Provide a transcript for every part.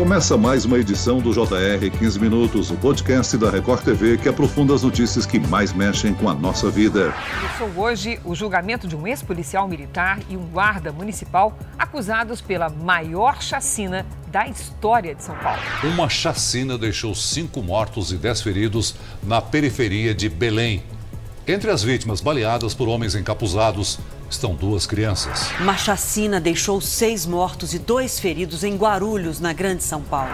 Começa mais uma edição do JR 15 Minutos, o podcast da Record TV que aprofunda as notícias que mais mexem com a nossa vida. Começou hoje o julgamento de um ex-policial militar e um guarda municipal acusados pela maior chacina da história de São Paulo. Uma chacina deixou cinco mortos e dez feridos na periferia de Belém. Entre as vítimas baleadas por homens encapuzados estão duas crianças. Uma chacina deixou seis mortos e dois feridos em Guarulhos, na Grande São Paulo.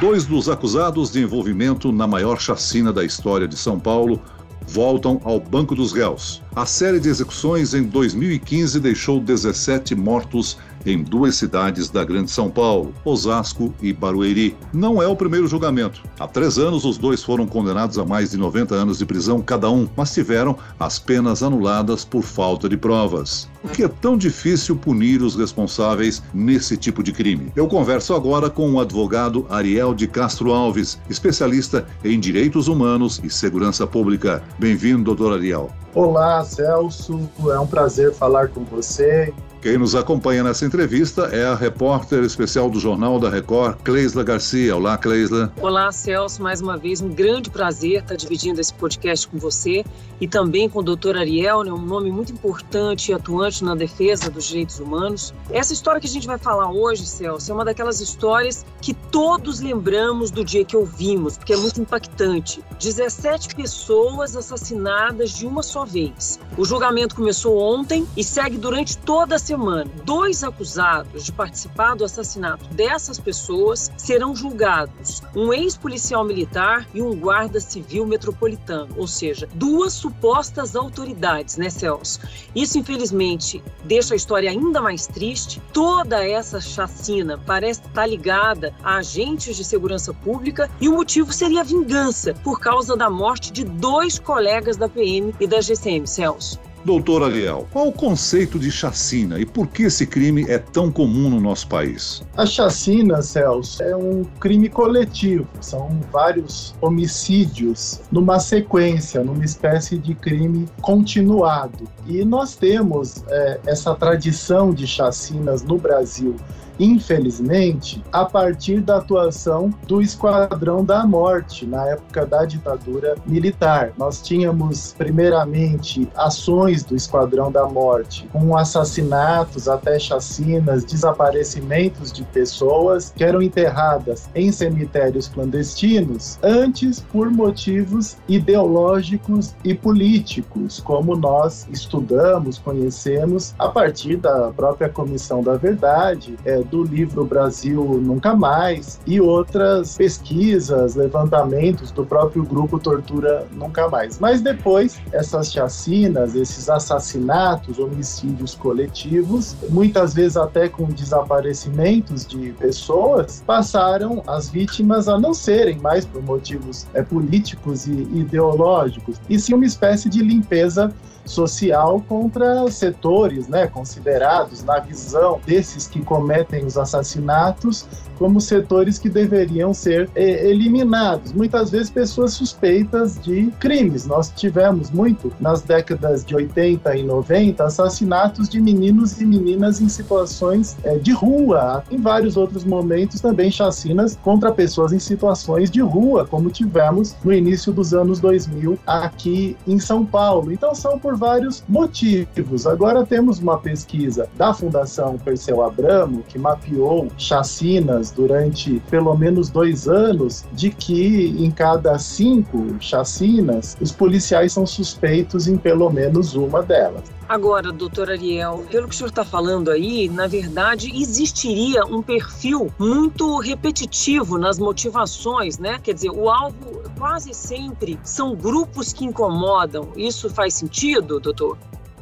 Dois dos acusados de envolvimento na maior chacina da história de São Paulo voltam ao banco dos réus. A série de execuções em 2015 deixou 17 mortos em duas cidades da Grande São Paulo, Osasco e Barueri. Não é o primeiro julgamento. Há três anos, os dois foram condenados a mais de 90 anos de prisão cada um, mas tiveram as penas anuladas por falta de provas. Por que é tão difícil punir os responsáveis nesse tipo de crime? Eu converso agora com o advogado Ariel de Castro Alves, especialista em direitos humanos e segurança pública. Bem-vindo, doutor Ariel. Olá, Celso. É um prazer falar com você quem nos acompanha nessa entrevista é a repórter especial do Jornal da Record, Cleisla Garcia. Olá, Cleisla. Olá, Celso. Mais uma vez, um grande prazer estar dividindo esse podcast com você e também com o doutor Ariel, né, um nome muito importante e atuante na defesa dos direitos humanos. Essa história que a gente vai falar hoje, Celso, é uma daquelas histórias que todos lembramos do dia que ouvimos, porque é muito impactante. 17 pessoas assassinadas de uma só vez. O julgamento começou ontem e segue durante toda a semana, dois acusados de participar do assassinato dessas pessoas serão julgados: um ex-policial militar e um guarda civil metropolitano, ou seja, duas supostas autoridades, né, Celso? Isso, infelizmente, deixa a história ainda mais triste. Toda essa chacina parece estar ligada a agentes de segurança pública e o motivo seria vingança por causa da morte de dois colegas da PM e da GCM, Celso. Doutor Ariel, qual o conceito de chacina e por que esse crime é tão comum no nosso país? A chacina, Celso, é um crime coletivo. São vários homicídios numa sequência, numa espécie de crime continuado. E nós temos é, essa tradição de chacinas no Brasil infelizmente, a partir da atuação do Esquadrão da Morte, na época da ditadura militar. Nós tínhamos, primeiramente, ações do Esquadrão da Morte, com assassinatos, até chacinas, desaparecimentos de pessoas que eram enterradas em cemitérios clandestinos, antes por motivos ideológicos e políticos, como nós estudamos, conhecemos a partir da própria Comissão da Verdade, é, do livro Brasil Nunca Mais e outras pesquisas, levantamentos do próprio grupo Tortura Nunca Mais. Mas depois, essas chacinas, esses assassinatos, homicídios coletivos, muitas vezes até com desaparecimentos de pessoas, passaram as vítimas a não serem mais por motivos é, políticos e ideológicos, e sim uma espécie de limpeza social contra setores, né, considerados na visão desses que cometem os assassinatos como setores que deveriam ser é, eliminados. Muitas vezes pessoas suspeitas de crimes. Nós tivemos muito nas décadas de 80 e 90 assassinatos de meninos e meninas em situações é, de rua. Em vários outros momentos também chacinas contra pessoas em situações de rua, como tivemos no início dos anos 2000 aqui em São Paulo. Então são por vários motivos. Agora temos uma pesquisa da Fundação Perseu Abramo que mapeou chacinas durante pelo menos dois anos de que em cada cinco chacinas os policiais são suspeitos em pelo menos uma delas. Agora, doutor Ariel, pelo que o senhor está falando aí, na verdade, existiria um perfil muito repetitivo nas motivações, né? Quer dizer, o alvo quase sempre são grupos que incomodam. Isso faz sentido, doutor?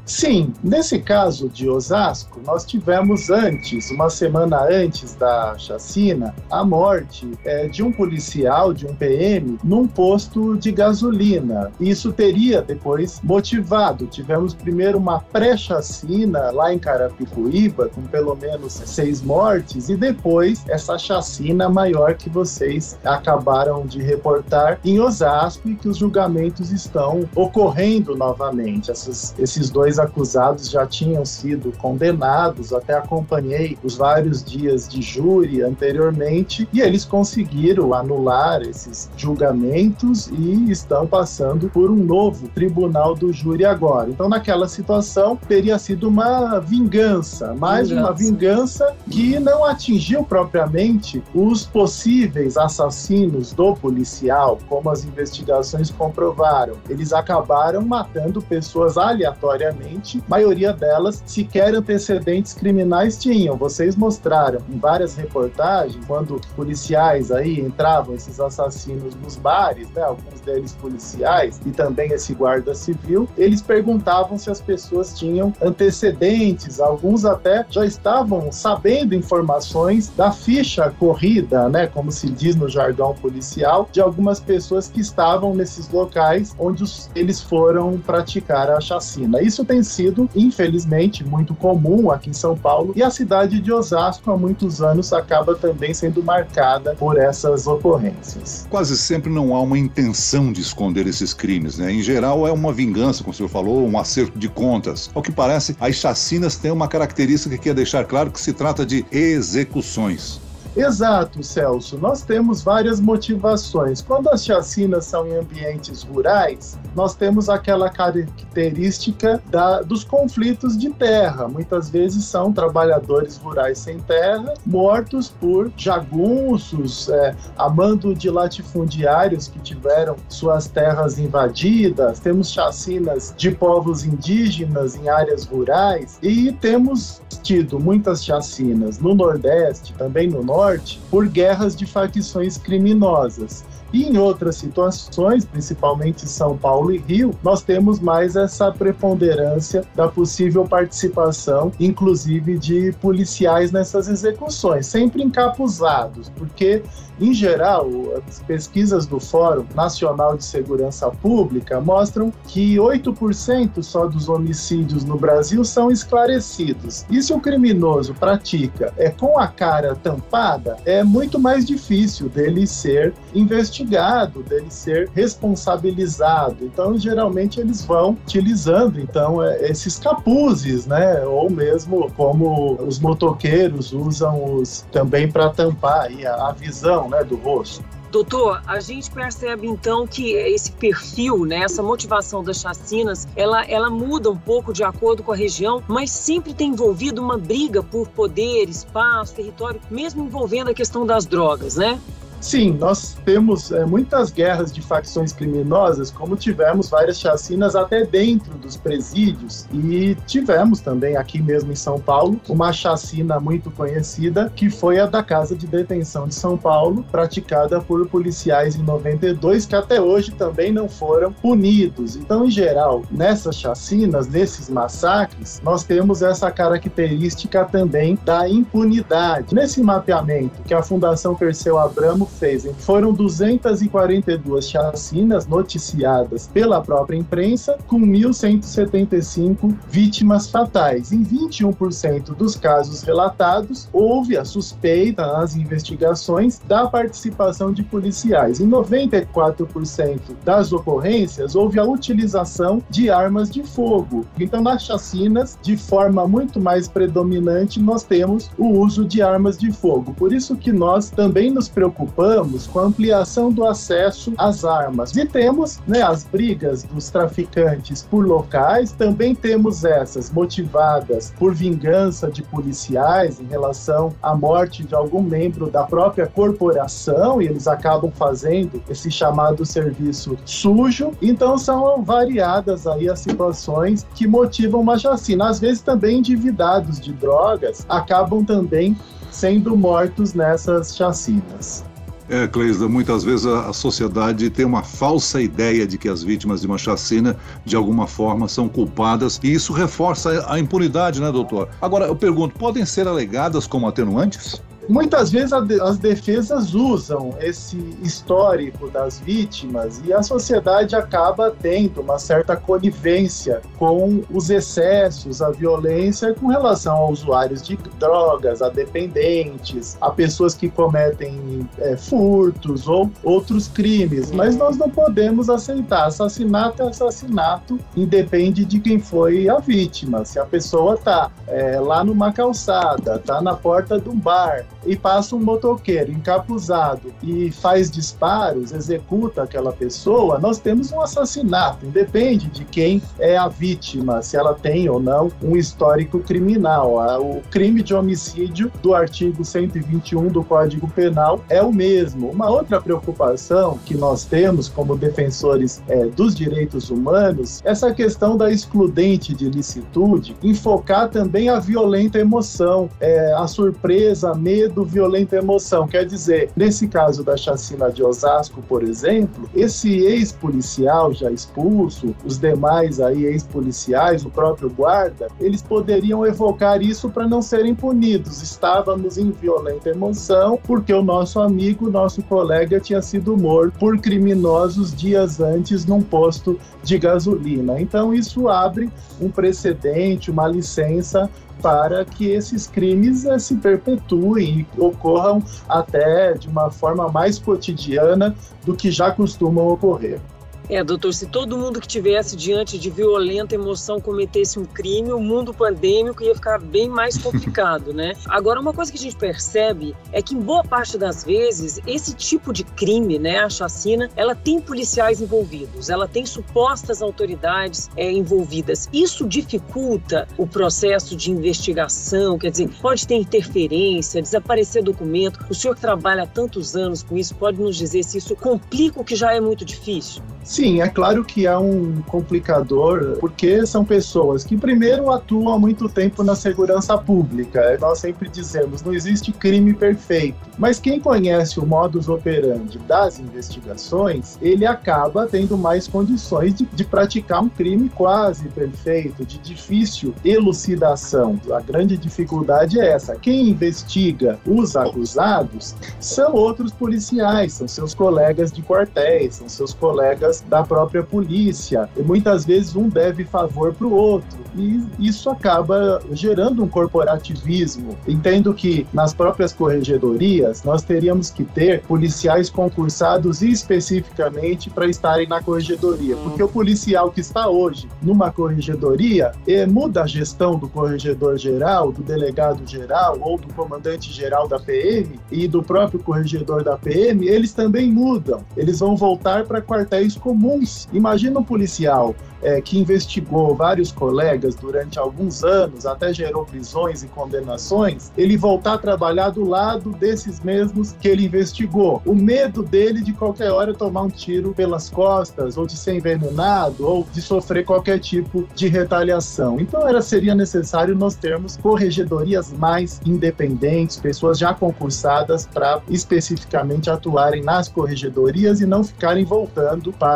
Sim, nesse caso de Osasco, nós tivemos antes, uma semana antes da chacina, a morte é, de um policial, de um PM, num posto de gasolina. Isso teria depois motivado. Tivemos primeiro uma pré-chacina lá em Carapicuíba, com pelo menos seis mortes, e depois essa chacina maior que vocês acabaram de reportar em Osasco e que os julgamentos estão ocorrendo novamente. Essas, esses dois dois acusados já tinham sido condenados, até acompanhei os vários dias de júri anteriormente, e eles conseguiram anular esses julgamentos e estão passando por um novo tribunal do júri agora. Então, naquela situação, teria sido uma vingança, mais vingança. uma vingança que não atingiu propriamente os possíveis assassinos do policial, como as investigações comprovaram. Eles acabaram matando pessoas aleatoriamente, maioria delas sequer antecedentes criminais tinham. Vocês mostraram em várias reportagens quando policiais aí entravam esses assassinos nos bares, né, alguns deles policiais e também esse guarda civil, eles perguntavam se as pessoas tinham antecedentes, alguns até já estavam sabendo informações da ficha corrida, né, como se diz no jargão policial, de algumas pessoas que estavam nesses locais onde os, eles foram praticar a chacina. Isso tem sido, infelizmente, muito comum aqui em São Paulo e a cidade de Osasco há muitos anos acaba também sendo marcada por essas ocorrências. Quase sempre não há uma intenção de esconder esses crimes, né? Em geral é uma vingança, como o senhor falou, um acerto de contas. Ao que parece, as chacinas têm uma característica que é deixar claro que se trata de execuções. Exato, Celso. Nós temos várias motivações. Quando as chacinas são em ambientes rurais, nós temos aquela característica da, dos conflitos de terra. Muitas vezes são trabalhadores rurais sem terra, mortos por jagunços, é, a mando de latifundiários que tiveram suas terras invadidas. Temos chacinas de povos indígenas em áreas rurais e temos tido muitas chacinas no Nordeste, também no Norte por guerras de facções criminosas. E em outras situações, principalmente São Paulo e Rio, nós temos mais essa preponderância da possível participação, inclusive de policiais nessas execuções, sempre encapuzados, porque em geral, as pesquisas do Fórum Nacional de Segurança Pública mostram que 8% só dos homicídios no Brasil são esclarecidos. E se o criminoso pratica é com a cara tampada, é muito mais difícil dele ser investigado, dele ser responsabilizado. Então, geralmente eles vão utilizando então é, esses capuzes, né? Ou mesmo como os motoqueiros usam os também para tampar aí a, a visão né, do rosto. Doutor, a gente percebe então que esse perfil, né, essa motivação das chacinas, ela, ela muda um pouco de acordo com a região, mas sempre tem envolvido uma briga por poder, espaço, território, mesmo envolvendo a questão das drogas, né? Sim, nós temos é, muitas guerras de facções criminosas, como tivemos várias chacinas até dentro dos presídios, e tivemos também aqui mesmo em São Paulo uma chacina muito conhecida, que foi a da Casa de Detenção de São Paulo, praticada por policiais em 92, que até hoje também não foram punidos. Então, em geral, nessas chacinas, nesses massacres, nós temos essa característica também da impunidade. Nesse mapeamento que a Fundação Perseu Abramo fez. Foram 242 chacinas noticiadas pela própria imprensa, com 1.175 vítimas fatais. Em 21% dos casos relatados, houve a suspeita nas investigações da participação de policiais. Em 94% das ocorrências, houve a utilização de armas de fogo. Então, nas chacinas, de forma muito mais predominante, nós temos o uso de armas de fogo. Por isso que nós também nos preocupamos preocupamos com a ampliação do acesso às armas. E temos né, as brigas dos traficantes por locais, também temos essas motivadas por vingança de policiais em relação à morte de algum membro da própria corporação, e eles acabam fazendo esse chamado serviço sujo. Então são variadas aí as situações que motivam uma chacina. Às vezes também endividados de drogas acabam também sendo mortos nessas chacinas. É, Cleisda, muitas vezes a, a, sociedade tem uma falsa ideia de que as vítimas de uma chacina, de alguma forma, são culpadas, e isso reforça a impunidade, né, doutor? Agora, eu pergunto, podem ser alegadas como atenuantes? Muitas vezes as defesas usam esse histórico das vítimas e a sociedade acaba tendo uma certa conivência com os excessos, a violência com relação a usuários de drogas, a dependentes, a pessoas que cometem é, furtos ou outros crimes. Mas nós não podemos aceitar. Assassinato é assassinato, independe de quem foi a vítima. Se a pessoa está é, lá numa calçada, está na porta de um bar e passa um motoqueiro encapuzado e faz disparos, executa aquela pessoa, nós temos um assassinato. Independe de quem é a vítima, se ela tem ou não um histórico criminal. O crime de homicídio do artigo 121 do Código Penal é o mesmo. Uma outra preocupação que nós temos como defensores é, dos direitos humanos, essa questão da excludente de licitude, enfocar também a violenta emoção, é, a surpresa, medo, violenta emoção. Quer dizer, nesse caso da chacina de Osasco, por exemplo, esse ex-policial já expulso, os demais aí ex-policiais, o próprio guarda, eles poderiam evocar isso para não serem punidos. Estávamos em violenta emoção porque o nosso amigo, nosso colega tinha sido morto por criminosos dias antes num posto de gasolina. Então isso abre um precedente, uma licença para que esses crimes eh, se perpetuem e ocorram até de uma forma mais cotidiana do que já costumam ocorrer. É, doutor, se todo mundo que tivesse diante de violenta emoção cometesse um crime, o mundo pandêmico ia ficar bem mais complicado, né? Agora, uma coisa que a gente percebe é que, em boa parte das vezes, esse tipo de crime, né, a chacina, ela tem policiais envolvidos, ela tem supostas autoridades é, envolvidas. Isso dificulta o processo de investigação, quer dizer, pode ter interferência, desaparecer documento. O senhor que trabalha há tantos anos com isso pode nos dizer se isso complica o que já é muito difícil? Sim, é claro que há um complicador, porque são pessoas que, primeiro, atuam há muito tempo na segurança pública. Nós sempre dizemos, não existe crime perfeito. Mas quem conhece o modus operandi das investigações, ele acaba tendo mais condições de, de praticar um crime quase perfeito, de difícil elucidação. A grande dificuldade é essa. Quem investiga os acusados são outros policiais, são seus colegas de quartéis, são seus colegas da própria polícia. E muitas vezes um deve favor para o outro. E isso acaba gerando um corporativismo. Entendo que nas próprias corregedorias nós teríamos que ter policiais concursados especificamente para estarem na corregedoria. Hum. Porque o policial que está hoje numa corregedoria eh, muda a gestão do corregedor geral, do delegado geral ou do comandante geral da PM e do próprio corregedor da PM, eles também mudam. Eles vão voltar para quartéis comuns. Imagina um policial é, que investigou vários colegas durante alguns anos, até gerou prisões e condenações, ele voltar a trabalhar do lado desses mesmos que ele investigou. O medo dele de qualquer hora tomar um tiro pelas costas, ou de ser envenenado, ou de sofrer qualquer tipo de retaliação. Então era seria necessário nós termos corregedorias mais independentes, pessoas já concursadas para especificamente atuarem nas corregedorias e não ficarem voltando para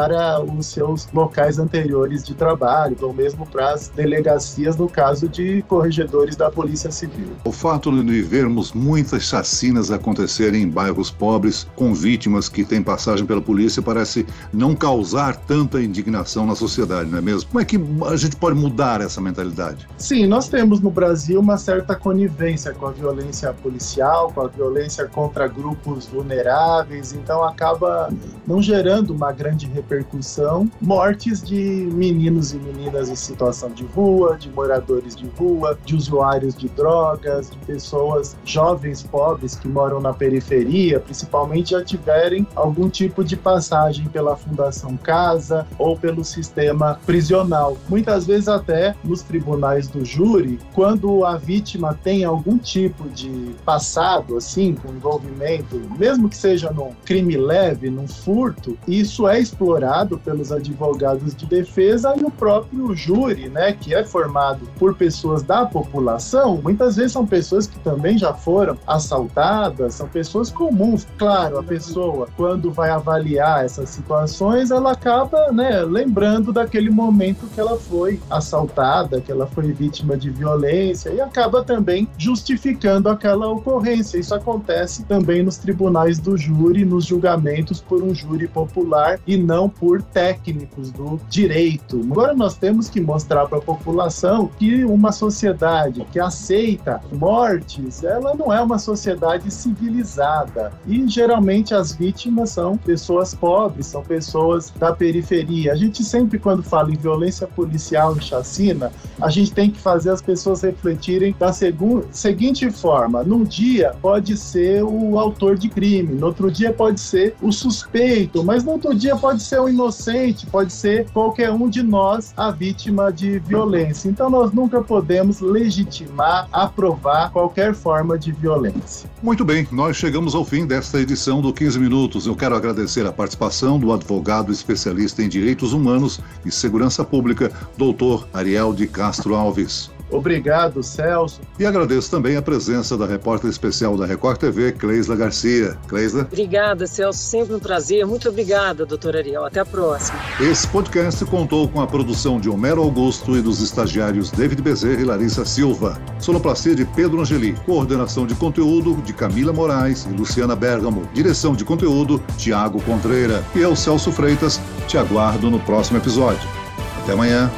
os seus locais anteriores de trabalho, ou mesmo para as delegacias no caso de corregedores da Polícia Civil. O fato de vermos muitas chacinas acontecerem em bairros pobres com vítimas que têm passagem pela polícia parece não causar tanta indignação na sociedade, não é mesmo? Como é que a gente pode mudar essa mentalidade? Sim, nós temos no Brasil uma certa conivência com a violência policial, com a violência contra grupos vulneráveis, então acaba não gerando uma grande repercussão, mortes de meninos e meninas em situação de rua, de moradores de rua, de usuários de drogas, de pessoas jovens pobres que moram na periferia, principalmente já tiverem algum tipo de passagem pela Fundação Casa ou pelo sistema prisional. Muitas vezes até nos tribunais do júri, quando a vítima tem algum tipo de passado assim, com envolvimento, mesmo que seja num crime leve, num furto, isso é explorado elaborado pelos advogados de defesa e o próprio júri, né, que é formado por pessoas da população, muitas vezes são pessoas que também já foram assaltadas, são pessoas comuns. Claro, a pessoa, quando vai avaliar essas situações, ela acaba, né, lembrando daquele momento que ela foi assaltada, que ela foi vítima de violência e acaba também justificando aquela ocorrência. Isso acontece também nos tribunais do júri, nos julgamentos por um júri popular e não por técnicos do direito. Agora nós temos que mostrar para a população que uma sociedade que aceita mortes, ela não é uma sociedade civilizada. E geralmente as vítimas são pessoas pobres, são pessoas da periferia. A gente sempre quando fala em violência policial e chacina, a gente tem que fazer as pessoas refletirem da seguinte forma: num dia pode ser o autor de crime, no outro dia pode ser o suspeito, mas no outro dia pode ser o inocente, pode ser qualquer um de nós a vítima de violência. Então nós nunca podemos legitimar, aprovar qualquer forma de violência. Muito bem, nós chegamos ao fim desta edição do 15 Minutos. Eu quero agradecer a participação do advogado especialista em direitos humanos e segurança pública, doutor Ariel de Castro Alves. Obrigado, Celso. E agradeço também a presença da repórter especial da Record TV, Cleisla Garcia. Cleisla? Obrigada, Celso. Sempre um prazer. Muito obrigada, doutor Ariel. Até a próxima. Esse podcast contou com a produção de Homero Augusto e dos estagiários David Bezerra e Larissa Silva. Sonoplastia de Pedro Angeli. Coordenação de conteúdo de Camila Moraes e Luciana Bergamo. Direção de conteúdo, Tiago Contreira. E eu, Celso Freitas, te aguardo no próximo episódio. Até amanhã.